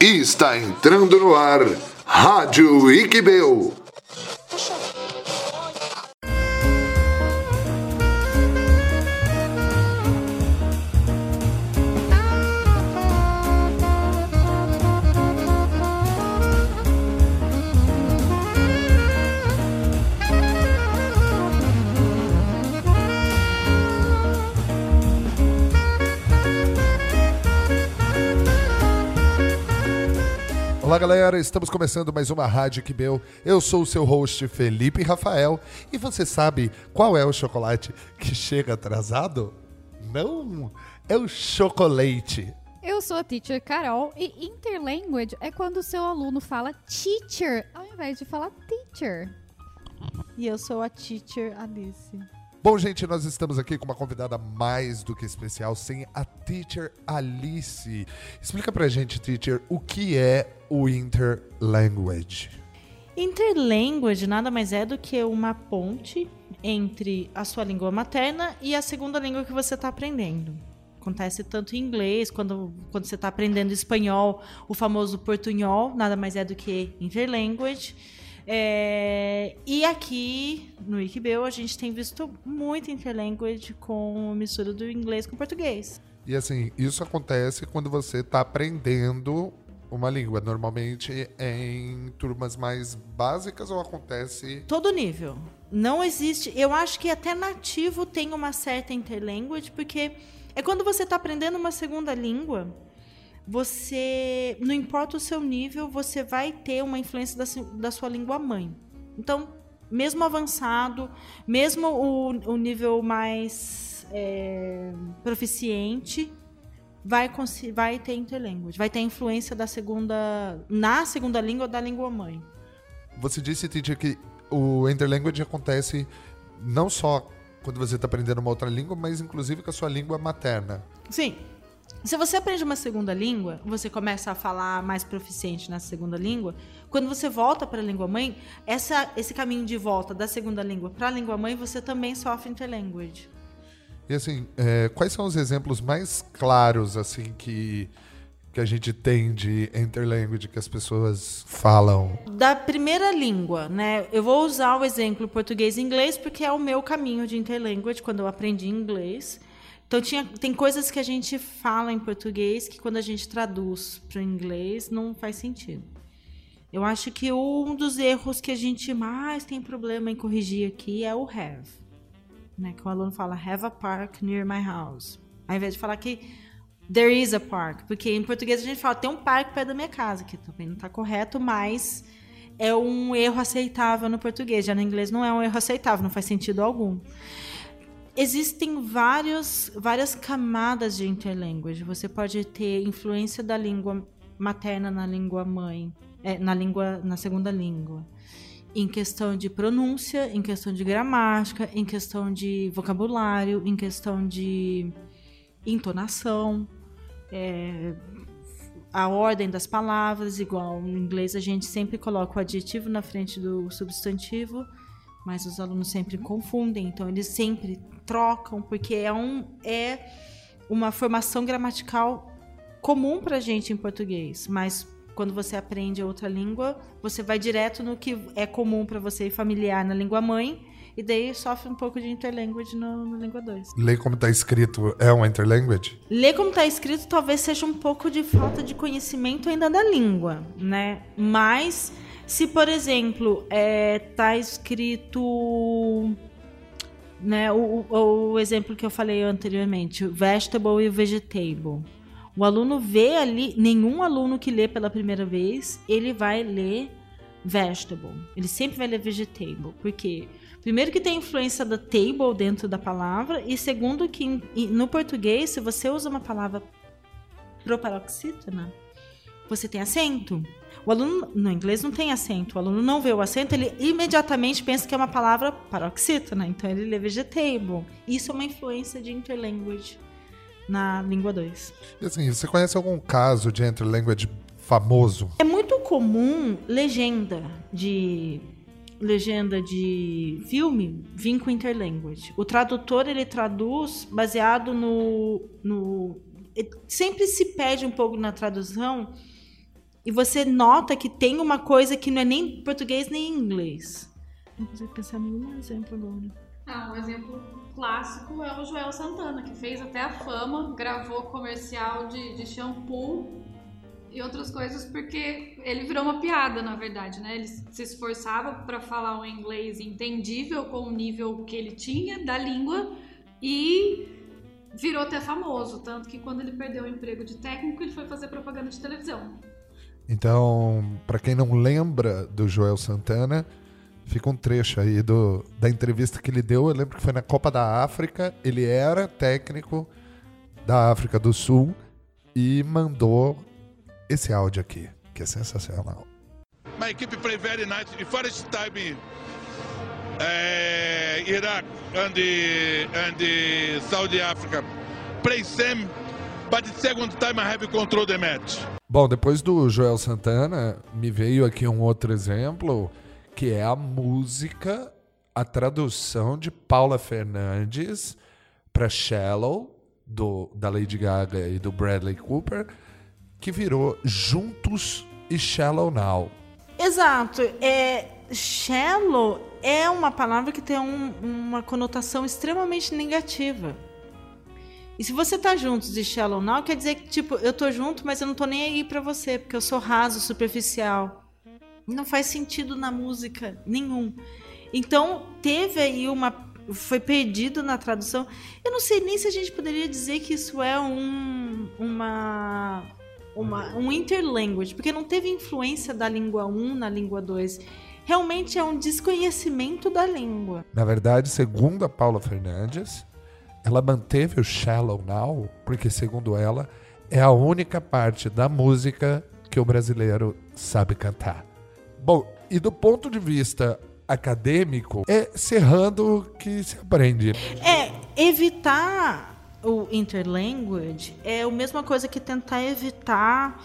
Está entrando no ar Rádio Iquibeu. Olá galera, estamos começando mais uma Rádio Quibeu. Eu sou o seu host Felipe Rafael e você sabe qual é o chocolate que chega atrasado? Não, é o chocolate. Eu sou a teacher Carol e interlanguage é quando o seu aluno fala teacher ao invés de falar teacher. E eu sou a teacher Alice. Bom, gente, nós estamos aqui com uma convidada mais do que especial, sem a teacher Alice. Explica pra gente, teacher, o que é o interlanguage? Interlanguage nada mais é do que uma ponte entre a sua língua materna e a segunda língua que você está aprendendo. Acontece tanto em inglês, quando, quando você está aprendendo espanhol, o famoso portunhol, nada mais é do que interlanguage. É, e aqui no Wikibeu a gente tem visto muito interlanguage com mistura do inglês com português. E assim, isso acontece quando você está aprendendo uma língua, normalmente em turmas mais básicas ou acontece todo nível. Não existe, eu acho que até nativo tem uma certa interlanguage, porque é quando você está aprendendo uma segunda língua, você, não importa o seu nível, você vai ter uma influência da, da sua língua mãe. Então, mesmo avançado, mesmo o, o nível mais é, proficiente, vai, vai ter interlanguage, vai ter influência da segunda, na segunda língua da língua mãe. Você disse, Titi, que o interlanguage acontece não só quando você está aprendendo uma outra língua, mas inclusive com a sua língua materna. Sim. Se você aprende uma segunda língua, você começa a falar mais proficiente na segunda língua. Quando você volta para a língua mãe, essa, esse caminho de volta da segunda língua para a língua mãe, você também sofre interlanguage. E assim, é, quais são os exemplos mais claros assim que que a gente tem de interlanguage que as pessoas falam? Da primeira língua, né? Eu vou usar o exemplo português e inglês porque é o meu caminho de interlanguage quando eu aprendi inglês. Então tinha, tem coisas que a gente fala em português que quando a gente traduz para o inglês não faz sentido. Eu acho que um dos erros que a gente mais tem problema em corrigir aqui é o have. Né? Que o aluno fala have a park near my house. Ao invés de falar que there is a park. Porque em português a gente fala tem um parque perto da minha casa, que também não está correto, mas é um erro aceitável no português. Já no inglês não é um erro aceitável, não faz sentido algum existem vários, várias camadas de interlanguage. Você pode ter influência da língua materna na língua mãe, é, na língua, na segunda língua, em questão de pronúncia, em questão de gramática, em questão de vocabulário, em questão de entonação, é, a ordem das palavras, igual no inglês a gente sempre coloca o adjetivo na frente do substantivo mas os alunos sempre confundem, então eles sempre trocam, porque é, um, é uma formação gramatical comum para a gente em português, mas quando você aprende outra língua, você vai direto no que é comum para você e familiar na língua mãe, e daí sofre um pouco de interlanguage no, no língua 2. Ler como está escrito é uma interlanguage? Ler como está escrito talvez seja um pouco de falta de conhecimento ainda da língua, né? Mas se, por exemplo, é, tá escrito né, o, o, exemplo que eu falei anteriormente, vegetable e vegetable. O aluno vê ali, nenhum aluno que lê pela primeira vez, ele vai ler vegetable. Ele sempre vai ler vegetable. Porque, primeiro, que tem influência da table dentro da palavra, e segundo, que no português, se você usa uma palavra proparoxítona, você tem acento. O aluno no inglês não tem acento. O aluno não vê o acento, ele imediatamente pensa que é uma palavra paroxítona. Então ele lê vegetable. Isso é uma influência de interlanguage na língua 2. E assim, você conhece algum caso de interlanguage famoso? É muito comum legenda de legenda de filme vir com interlanguage. O tradutor ele traduz baseado no, no sempre se perde um pouco na tradução e você nota que tem uma coisa que não é nem português nem inglês. Não consigo pensar em nenhum exemplo agora. Ah, um exemplo clássico é o Joel Santana, que fez até a fama, gravou comercial de, de shampoo e outras coisas porque ele virou uma piada, na verdade, né? Ele se esforçava para falar um inglês entendível com o nível que ele tinha da língua e virou até famoso, tanto que quando ele perdeu o emprego de técnico, ele foi fazer propaganda de televisão. Então, para quem não lembra do Joel Santana, fica um trecho aí do, da entrevista que ele deu. Eu lembro que foi na Copa da África. Ele era técnico da África do Sul e mandou esse áudio aqui, que é sensacional. My equipe play very nice. The first time uh, Iraq and the, and the Saudi Africa play same, but the second time I have control the match. Bom, depois do Joel Santana, me veio aqui um outro exemplo, que é a música, a tradução de Paula Fernandes para Shallow, do, da Lady Gaga e do Bradley Cooper, que virou Juntos e Shallow Now. Exato. É, shallow é uma palavra que tem um, uma conotação extremamente negativa. E se você tá juntos e shallow now, quer dizer que, tipo, eu tô junto, mas eu não tô nem aí pra você, porque eu sou raso, superficial. Não faz sentido na música nenhum. Então, teve aí uma. Foi perdido na tradução. Eu não sei nem se a gente poderia dizer que isso é um, uma, uma, um interlanguage, porque não teve influência da língua 1 na língua 2 realmente é um desconhecimento da língua. Na verdade, segundo a Paula Fernandes, ela manteve o Shallow Now, porque, segundo ela, é a única parte da música que o brasileiro sabe cantar. Bom, e do ponto de vista acadêmico, é serrando que se aprende. É, evitar o interlanguage é a mesma coisa que tentar evitar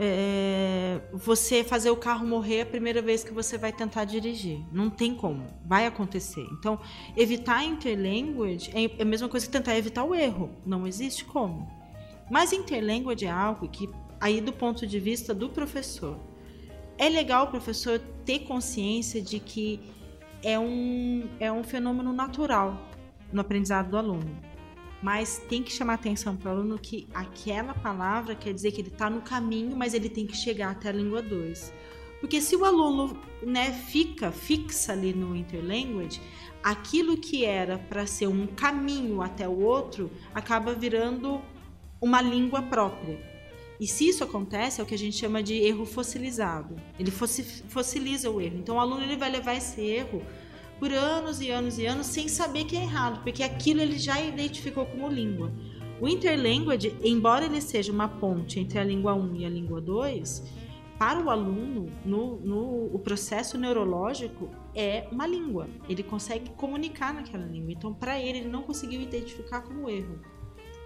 é, você fazer o carro morrer a primeira vez que você vai tentar dirigir. Não tem como, vai acontecer. Então, evitar interlanguage é a mesma coisa que tentar evitar o erro. Não existe como. Mas interlanguage é algo que, aí do ponto de vista do professor, é legal o professor ter consciência de que é um, é um fenômeno natural no aprendizado do aluno mas tem que chamar atenção para o aluno que aquela palavra quer dizer que ele está no caminho, mas ele tem que chegar até a língua 2. Porque se o aluno né, fica fixa ali no interlanguage, aquilo que era para ser um caminho até o outro acaba virando uma língua própria. E se isso acontece, é o que a gente chama de erro fossilizado. Ele fossiliza o erro. Então o aluno ele vai levar esse erro por anos e anos e anos sem saber que é errado, porque aquilo ele já identificou como língua. O interlanguage, embora ele seja uma ponte entre a língua 1 e a língua 2, para o aluno, no, no, o processo neurológico é uma língua. Ele consegue comunicar naquela língua. Então, para ele, ele não conseguiu identificar como erro.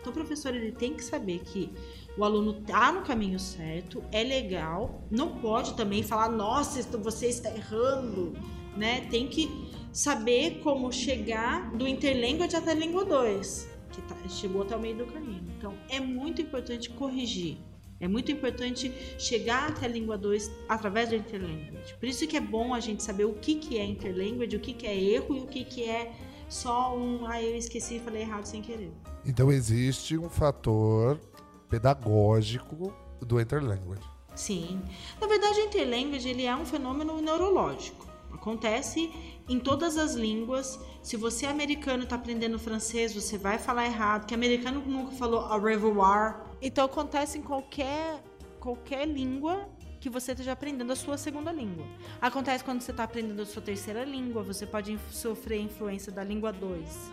Então, o professor ele tem que saber que o aluno está no caminho certo, é legal, não pode também falar, nossa, você está errando, né? Tem que saber como chegar do interlanguage até a língua 2, que tá, chegou até o meio do caminho. Então, é muito importante corrigir. É muito importante chegar até a língua 2 através do interlanguage. Por isso que é bom a gente saber o que, que é interlanguage, o que, que é erro e o que, que é só um, ah, eu esqueci e falei errado sem querer. Então existe um fator pedagógico do interlanguage. Sim. Na verdade, o interlanguage ele é um fenômeno neurológico. Acontece em todas as línguas. Se você é americano e está aprendendo francês, você vai falar errado, que americano nunca falou au revoir. Então acontece em qualquer, qualquer língua que você esteja aprendendo a sua segunda língua. Acontece quando você está aprendendo a sua terceira língua, você pode sofrer influência da língua 2.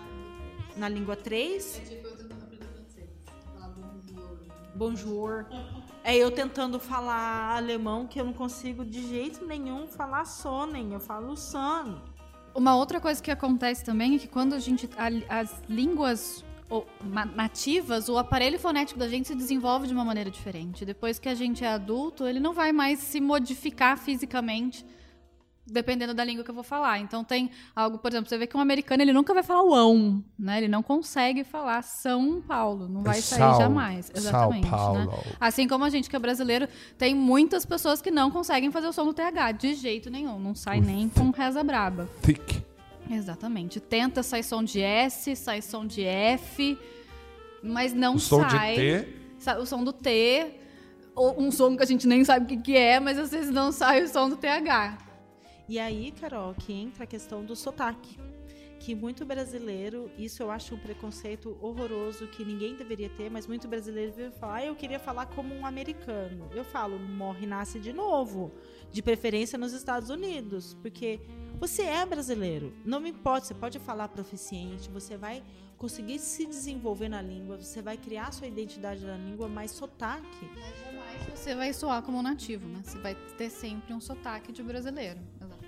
Na língua 3. É tipo eu tentando aprender francês. Falar bonjour. Bonjour. É eu tentando falar alemão que eu não consigo de jeito nenhum falar sonen, eu falo son. Uma outra coisa que acontece também é que quando a gente. as línguas nativas, o aparelho fonético da gente se desenvolve de uma maneira diferente. Depois que a gente é adulto, ele não vai mais se modificar fisicamente dependendo da língua que eu vou falar. Então tem algo, por exemplo, você vê que um americano ele nunca vai falar o ão, né? Ele não consegue falar São Paulo, não vai sair São- jamais. Exatamente. São Paulo. Né? Assim como a gente que é brasileiro, tem muitas pessoas que não conseguem fazer o som do TH de jeito nenhum, não sai nem com reza braba. Thick. Exatamente. Tenta sai som de S, sai som de F, mas não O som de sai. T. Sa- O som do T, ou um som que a gente nem sabe o que, que é, mas às vezes não sai o som do TH. E aí, Carol, que entra a questão do sotaque. Que muito brasileiro, isso eu acho um preconceito horroroso que ninguém deveria ter, mas muito brasileiro veio falar, ah, eu queria falar como um americano. Eu falo, morre nasce de novo. De preferência nos Estados Unidos. Porque você é brasileiro. Não me importa, você pode falar proficiente, você vai conseguir se desenvolver na língua, você vai criar sua identidade na língua, mas sotaque Você vai soar como nativo, né? Você vai ter sempre um sotaque de brasileiro.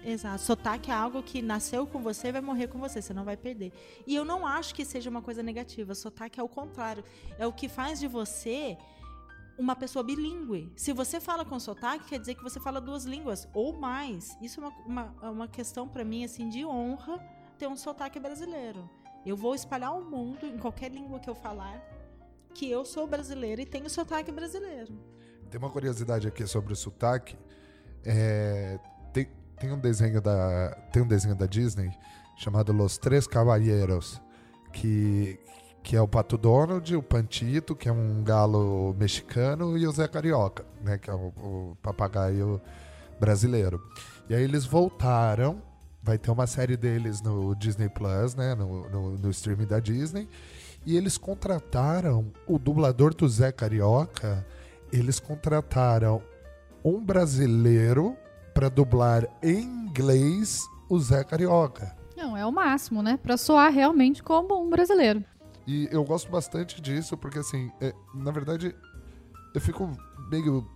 Exato. Sotaque é algo que nasceu com você vai morrer com você, você não vai perder. E eu não acho que seja uma coisa negativa. Sotaque é o contrário. É o que faz de você uma pessoa bilíngue. Se você fala com sotaque, quer dizer que você fala duas línguas ou mais. Isso é uma, uma, é uma questão para mim assim de honra ter um sotaque brasileiro. Eu vou espalhar o mundo em qualquer língua que eu falar que eu sou brasileira e tenho sotaque brasileiro. Tem uma curiosidade aqui sobre o sotaque. É, tem, um desenho da tem um desenho da Disney chamado Los Três Caballeros, que que é o Pato Donald, o Pantito, que é um galo mexicano, e o Zé Carioca, né, que é o, o papagaio brasileiro. E aí eles voltaram, vai ter uma série deles no Disney Plus, né, no, no, no streaming da Disney, e eles contrataram o dublador do Zé Carioca, eles contrataram um brasileiro para dublar em inglês o Zé Carioca. Não, é o máximo, né? Pra soar realmente como um brasileiro. E eu gosto bastante disso, porque assim, é, na verdade, eu fico meio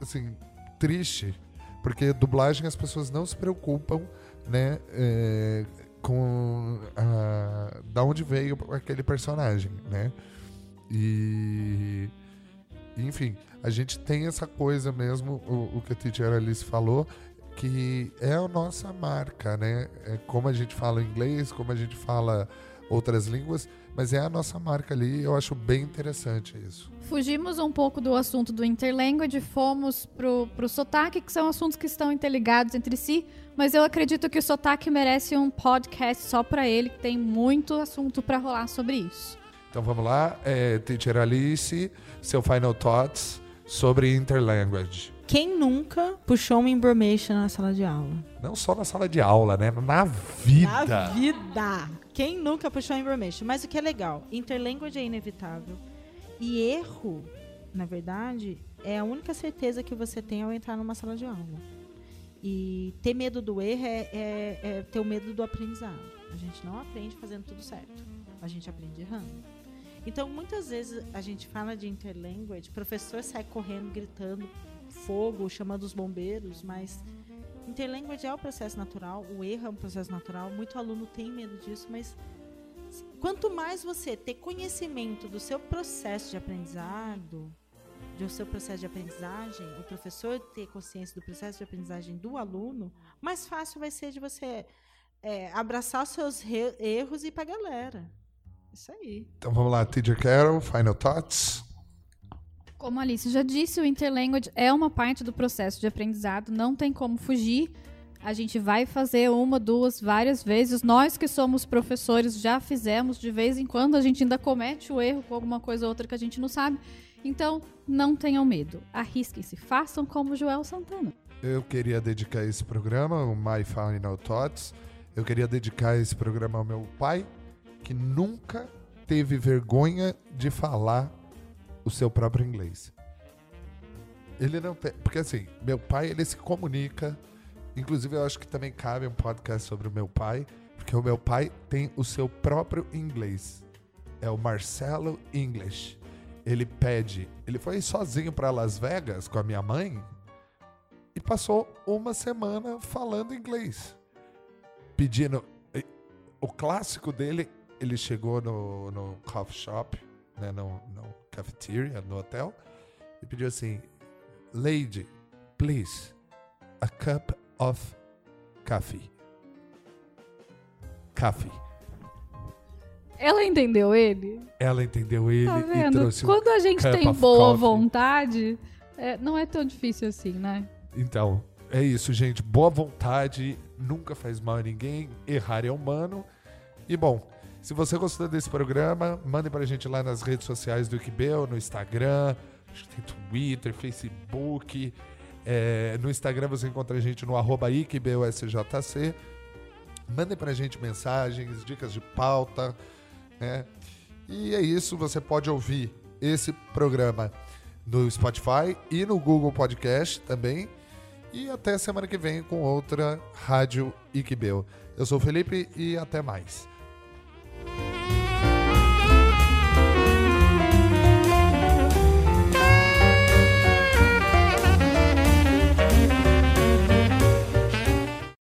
assim, triste, porque dublagem as pessoas não se preocupam, né, é, com a, da onde veio aquele personagem, né? E enfim, a gente tem essa coisa mesmo, o, o que a teacher Alice falou, que é a nossa marca, né? É como a gente fala inglês, como a gente fala outras línguas, mas é a nossa marca ali, eu acho bem interessante isso. Fugimos um pouco do assunto do interlanguage, fomos pro, pro sotaque, que são assuntos que estão interligados entre si, mas eu acredito que o sotaque merece um podcast só pra ele, que tem muito assunto pra rolar sobre isso. Então vamos lá, é, teacher Alice, seu final thoughts sobre interlanguage. Quem nunca puxou uma information na sala de aula? Não só na sala de aula, né? Na vida. Na vida! Quem nunca puxou information? Mas o que é legal, interlanguage é inevitável. E erro, na verdade, é a única certeza que você tem ao entrar numa sala de aula. E ter medo do erro é, é- é ter o medo do aprendizado. A gente não aprende fazendo tudo certo. A gente aprende errando. Então, muitas vezes a gente fala de interlanguage, professor sai correndo, gritando fogo, chamando os bombeiros, mas interlanguage é o processo natural, o erro é um processo natural, muito aluno tem medo disso, mas quanto mais você ter conhecimento do seu processo de aprendizado, do seu processo de aprendizagem, o professor ter consciência do processo de aprendizagem do aluno, mais fácil vai ser de você é, abraçar os seus erros e ir pra galera. Isso aí. Então vamos lá, teacher Carol, final thoughts. Como a Alice já disse, o interlanguage é uma parte do processo de aprendizado, não tem como fugir. A gente vai fazer uma, duas, várias vezes. Nós que somos professores já fizemos de vez em quando, a gente ainda comete o erro com alguma coisa ou outra que a gente não sabe. Então, não tenham medo. Arrisquem-se, façam como o Joel Santana. Eu queria dedicar esse programa, o My Final Thoughts. Eu queria dedicar esse programa ao meu pai, que nunca teve vergonha de falar o seu próprio inglês. Ele não tem. Porque assim, meu pai, ele se comunica. Inclusive, eu acho que também cabe um podcast sobre o meu pai, porque o meu pai tem o seu próprio inglês. É o Marcelo English. Ele pede. Ele foi sozinho para Las Vegas com a minha mãe e passou uma semana falando inglês. Pedindo. O clássico dele, ele chegou no, no coffee shop, né, no, no cafeteria, no hotel, e pediu assim: Lady, please, a cup of Café. Café. Ela entendeu ele? Ela entendeu ele Tá e trouxe Quando a gente tem boa coffee. vontade, é, não é tão difícil assim, né? Então, é isso, gente. Boa vontade nunca faz mal a ninguém. Errar é humano. E bom, se você gostou desse programa, mande pra gente lá nas redes sociais do Iquibel, no Instagram, acho que tem Twitter, Facebook. É, no Instagram você encontra a gente no arroba IquibelSJC. Mandem pra gente mensagens, dicas de pauta, né? E é isso, você pode ouvir esse programa no Spotify e no Google Podcast também. E até semana que vem com outra Rádio Iquibel. Eu sou o Felipe e até mais.